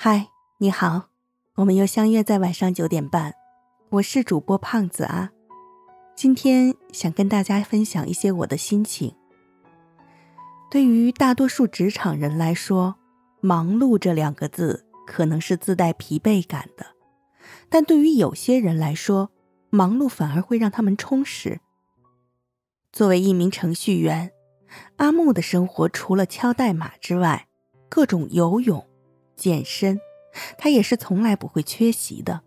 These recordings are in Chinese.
嗨，你好，我们又相约在晚上九点半，我是主播胖子啊。今天想跟大家分享一些我的心情。对于大多数职场人来说，“忙碌”这两个字可能是自带疲惫感的，但对于有些人来说，忙碌反而会让他们充实。作为一名程序员，阿木的生活除了敲代码之外，各种游泳。健身，他也是从来不会缺席的。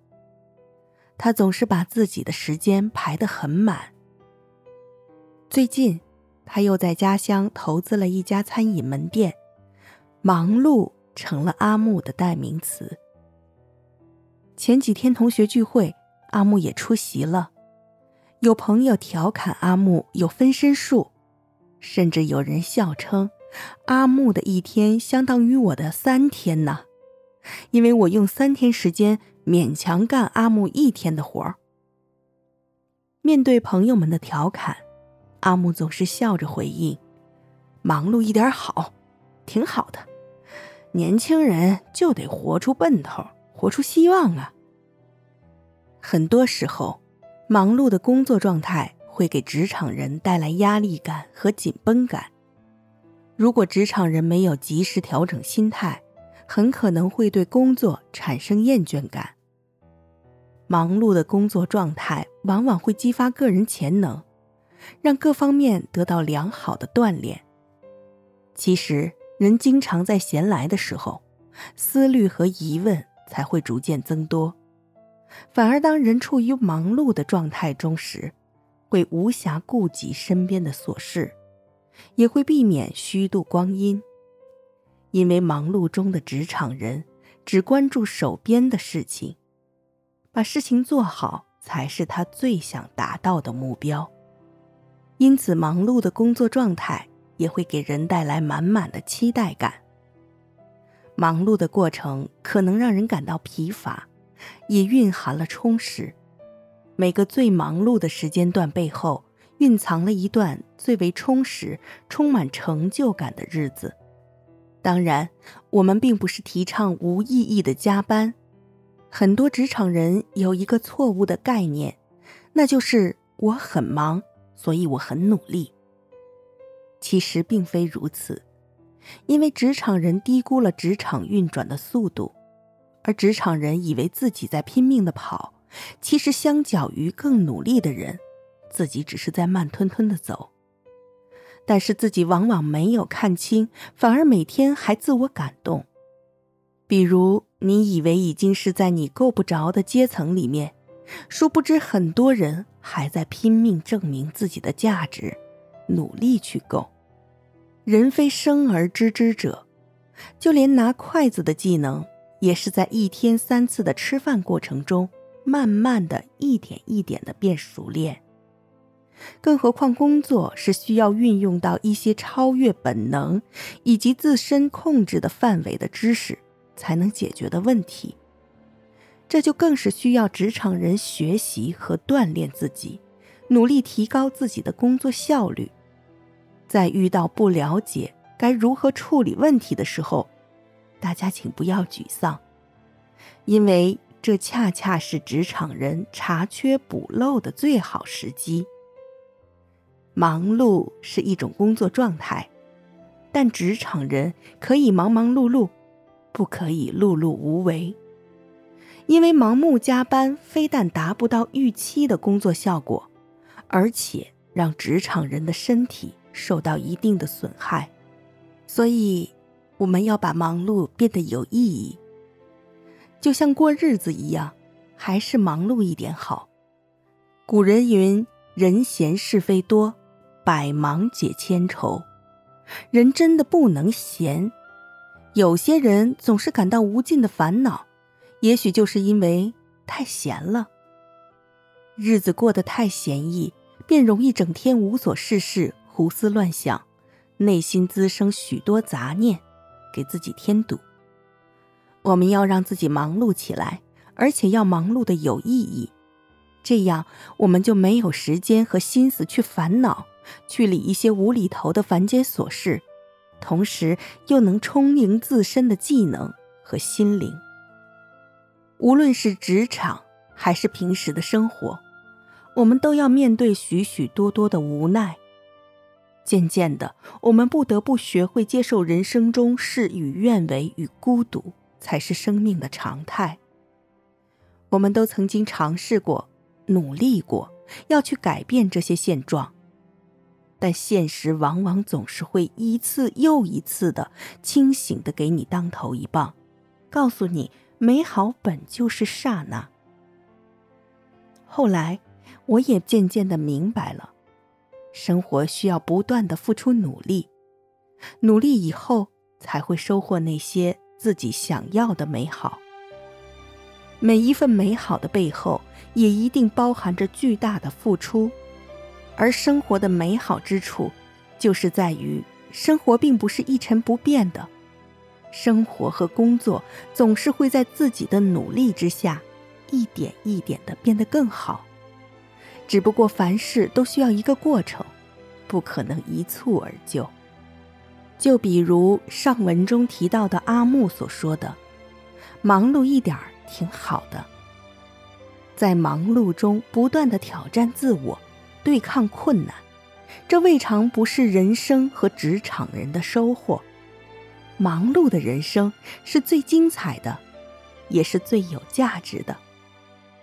他总是把自己的时间排得很满。最近，他又在家乡投资了一家餐饮门店，忙碌成了阿木的代名词。前几天同学聚会，阿木也出席了。有朋友调侃阿木有分身术，甚至有人笑称。阿木的一天相当于我的三天呢，因为我用三天时间勉强干阿木一天的活儿。面对朋友们的调侃，阿木总是笑着回应：“忙碌一点好，挺好的。年轻人就得活出奔头，活出希望啊。”很多时候，忙碌的工作状态会给职场人带来压力感和紧绷感。如果职场人没有及时调整心态，很可能会对工作产生厌倦感。忙碌的工作状态往往会激发个人潜能，让各方面得到良好的锻炼。其实，人经常在闲来的时候，思虑和疑问才会逐渐增多，反而当人处于忙碌的状态中时，会无暇顾及身边的琐事。也会避免虚度光阴，因为忙碌中的职场人只关注手边的事情，把事情做好才是他最想达到的目标。因此，忙碌的工作状态也会给人带来满满的期待感。忙碌的过程可能让人感到疲乏，也蕴含了充实。每个最忙碌的时间段背后。蕴藏了一段最为充实、充满成就感的日子。当然，我们并不是提倡无意义的加班。很多职场人有一个错误的概念，那就是我很忙，所以我很努力。其实并非如此，因为职场人低估了职场运转的速度，而职场人以为自己在拼命的跑，其实相较于更努力的人。自己只是在慢吞吞的走，但是自己往往没有看清，反而每天还自我感动。比如，你以为已经是在你够不着的阶层里面，殊不知很多人还在拼命证明自己的价值，努力去够。人非生而知之者，就连拿筷子的技能，也是在一天三次的吃饭过程中，慢慢的一点一点的变熟练。更何况，工作是需要运用到一些超越本能以及自身控制的范围的知识才能解决的问题。这就更是需要职场人学习和锻炼自己，努力提高自己的工作效率。在遇到不了解该如何处理问题的时候，大家请不要沮丧，因为这恰恰是职场人查缺补漏的最好时机。忙碌是一种工作状态，但职场人可以忙忙碌碌，不可以碌碌无为。因为盲目加班非但达不到预期的工作效果，而且让职场人的身体受到一定的损害。所以，我们要把忙碌变得有意义，就像过日子一样，还是忙碌一点好。古人云：“人闲是非多。”百忙解千愁，人真的不能闲。有些人总是感到无尽的烦恼，也许就是因为太闲了。日子过得太闲逸，便容易整天无所事事，胡思乱想，内心滋生许多杂念，给自己添堵。我们要让自己忙碌起来，而且要忙碌的有意义，这样我们就没有时间和心思去烦恼。去理一些无厘头的凡间琐事，同时又能充盈自身的技能和心灵。无论是职场还是平时的生活，我们都要面对许许多多的无奈。渐渐的，我们不得不学会接受人生中事与愿违与孤独，才是生命的常态。我们都曾经尝试过，努力过，要去改变这些现状，但现实往往总是会一次又一次的清醒的给你当头一棒，告诉你。美好本就是刹那。后来，我也渐渐的明白了，生活需要不断的付出努力，努力以后才会收获那些自己想要的美好。每一份美好的背后，也一定包含着巨大的付出。而生活的美好之处，就是在于生活并不是一成不变的。生活和工作总是会在自己的努力之下，一点一点的变得更好。只不过凡事都需要一个过程，不可能一蹴而就。就比如上文中提到的阿木所说的：“忙碌一点儿挺好的，在忙碌中不断的挑战自我，对抗困难，这未尝不是人生和职场人的收获。”忙碌的人生是最精彩的，也是最有价值的。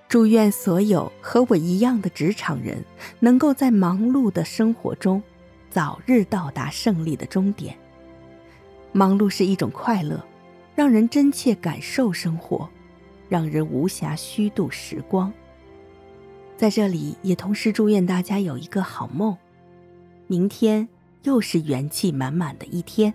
祝愿所有和我一样的职场人，能够在忙碌的生活中，早日到达胜利的终点。忙碌是一种快乐，让人真切感受生活，让人无暇虚度时光。在这里，也同时祝愿大家有一个好梦。明天又是元气满满的一天。